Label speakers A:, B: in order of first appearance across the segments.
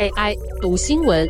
A: AI 读新闻，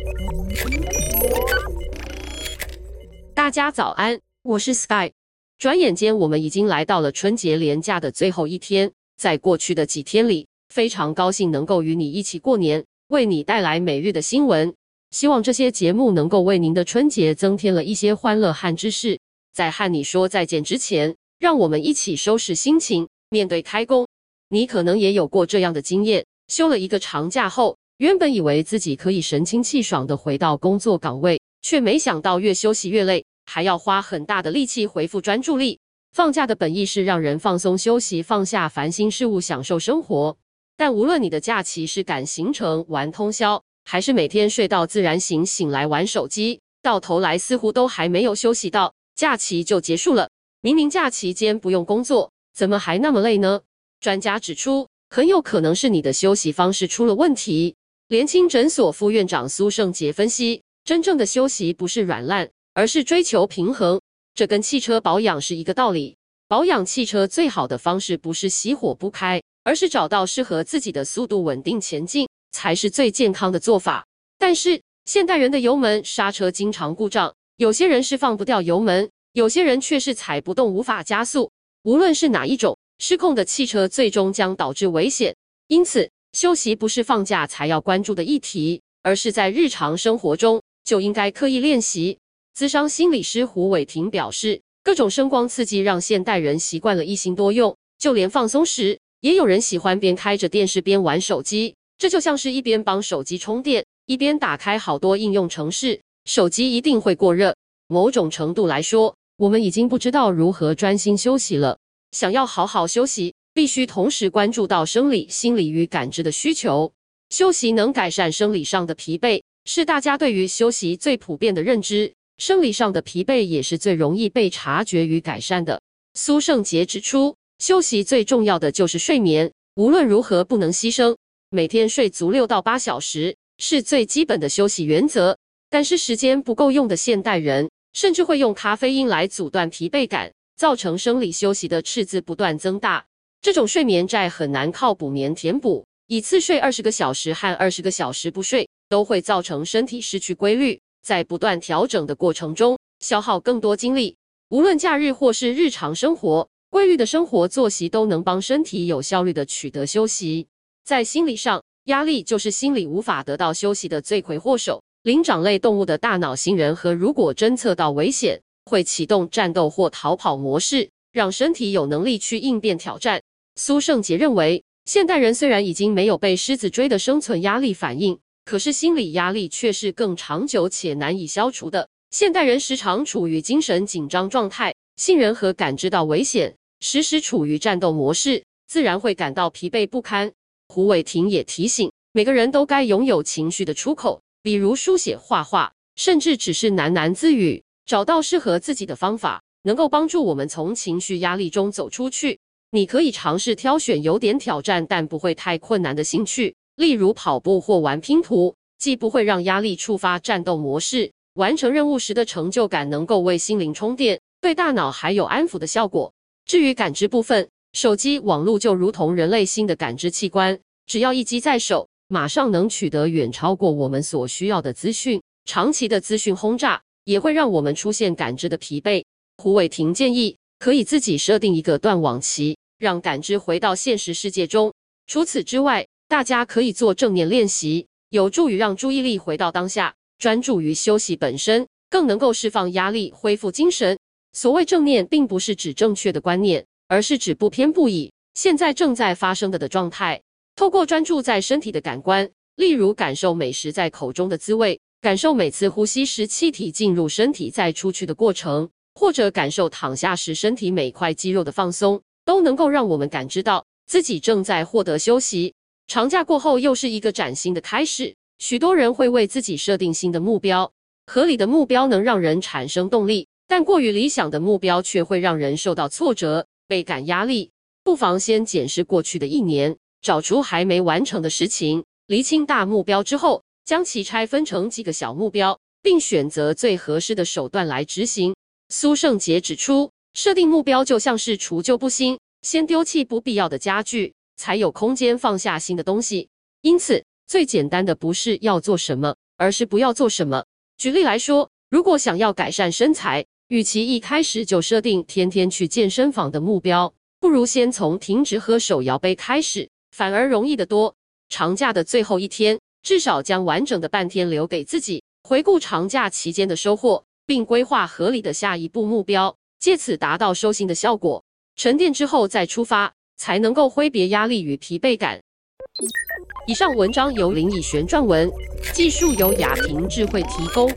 A: 大家早安，我是 Sky。转眼间，我们已经来到了春节连假的最后一天。在过去的几天里，非常高兴能够与你一起过年，为你带来每日的新闻。希望这些节目能够为您的春节增添了一些欢乐和知识。在和你说再见之前，让我们一起收拾心情，面对开工。你可能也有过这样的经验：休了一个长假后，原本以为自己可以神清气爽地回到工作岗位，却没想到越休息越累，还要花很大的力气恢复专注力。放假的本意是让人放松休息，放下烦心事物，享受生活。但无论你的假期是赶行程、玩通宵，还是每天睡到自然醒，醒来玩手机，到头来似乎都还没有休息到，假期就结束了。明明假期间不用工作，怎么还那么累呢？专家指出，很有可能是你的休息方式出了问题。联青诊所副院长苏胜杰分析，真正的休息不是软烂，而是追求平衡。这跟汽车保养是一个道理。保养汽车最好的方式不是熄火不开，而是找到适合自己的速度稳定前进，才是最健康的做法。但是现代人的油门刹车经常故障，有些人是放不掉油门，有些人却是踩不动无法加速。无论是哪一种，失控的汽车最终将导致危险。因此，休息不是放假才要关注的议题，而是在日常生活中就应该刻意练习。咨商心理师胡伟霆表示，各种声光刺激让现代人习惯了一心多用，就连放松时，也有人喜欢边开着电视边玩手机。这就像是一边帮手机充电，一边打开好多应用程式，手机一定会过热。某种程度来说，我们已经不知道如何专心休息了。想要好好休息，必须同时关注到生理、心理与感知的需求。休息能改善生理上的疲惫，是大家对于休息最普遍的认知。生理上的疲惫也是最容易被察觉与改善的。苏胜杰指出，休息最重要的就是睡眠，无论如何不能牺牲。每天睡足六到八小时是最基本的休息原则。但是时间不够用的现代人，甚至会用咖啡因来阻断疲惫感，造成生理休息的赤字不断增大。这种睡眠债很难靠补眠填补，一次睡二十个小时和二十个小时不睡，都会造成身体失去规律，在不断调整的过程中消耗更多精力。无论假日或是日常生活，规律的生活作息都能帮身体有效率地取得休息。在心理上，压力就是心理无法得到休息的罪魁祸首。灵长类动物的大脑型人和如果侦测到危险，会启动战斗或逃跑模式，让身体有能力去应变挑战。苏胜杰认为，现代人虽然已经没有被狮子追的生存压力反应，可是心理压力却是更长久且难以消除的。现代人时常处于精神紧张状态，杏仁核感知到危险，时时处于战斗模式，自然会感到疲惫不堪。胡伟霆也提醒，每个人都该拥有情绪的出口，比如书写、画画，甚至只是喃喃自语，找到适合自己的方法，能够帮助我们从情绪压力中走出去。你可以尝试挑选有点挑战但不会太困难的兴趣，例如跑步或玩拼图，既不会让压力触发战斗模式，完成任务时的成就感能够为心灵充电，对大脑还有安抚的效果。至于感知部分，手机网络就如同人类新的感知器官，只要一机在手，马上能取得远超过我们所需要的资讯。长期的资讯轰炸也会让我们出现感知的疲惫。胡伟霆建议，可以自己设定一个断网期。让感知回到现实世界中。除此之外，大家可以做正念练习，有助于让注意力回到当下，专注于休息本身，更能够释放压力，恢复精神。所谓正念，并不是指正确的观念，而是指不偏不倚，现在正在发生的的状态。透过专注在身体的感官，例如感受美食在口中的滋味，感受每次呼吸时气体进入身体再出去的过程，或者感受躺下时身体每块肌肉的放松。都能够让我们感知到自己正在获得休息。长假过后又是一个崭新的开始，许多人会为自己设定新的目标。合理的目标能让人产生动力，但过于理想的目标却会让人受到挫折、倍感压力。不妨先检视过去的一年，找出还没完成的事情，厘清大目标之后，将其拆分成几个小目标，并选择最合适的手段来执行。苏胜杰指出。设定目标就像是除旧布新，先丢弃不必要的家具，才有空间放下新的东西。因此，最简单的不是要做什么，而是不要做什么。举例来说，如果想要改善身材，与其一开始就设定天天去健身房的目标，不如先从停止喝手摇杯开始，反而容易得多。长假的最后一天，至少将完整的半天留给自己，回顾长假期间的收获，并规划合理的下一步目标，借此达到收心的效果。沉淀之后再出发，才能够挥别压力与疲惫感。以上文章由林以璇撰文，技术由雅婷智慧提供。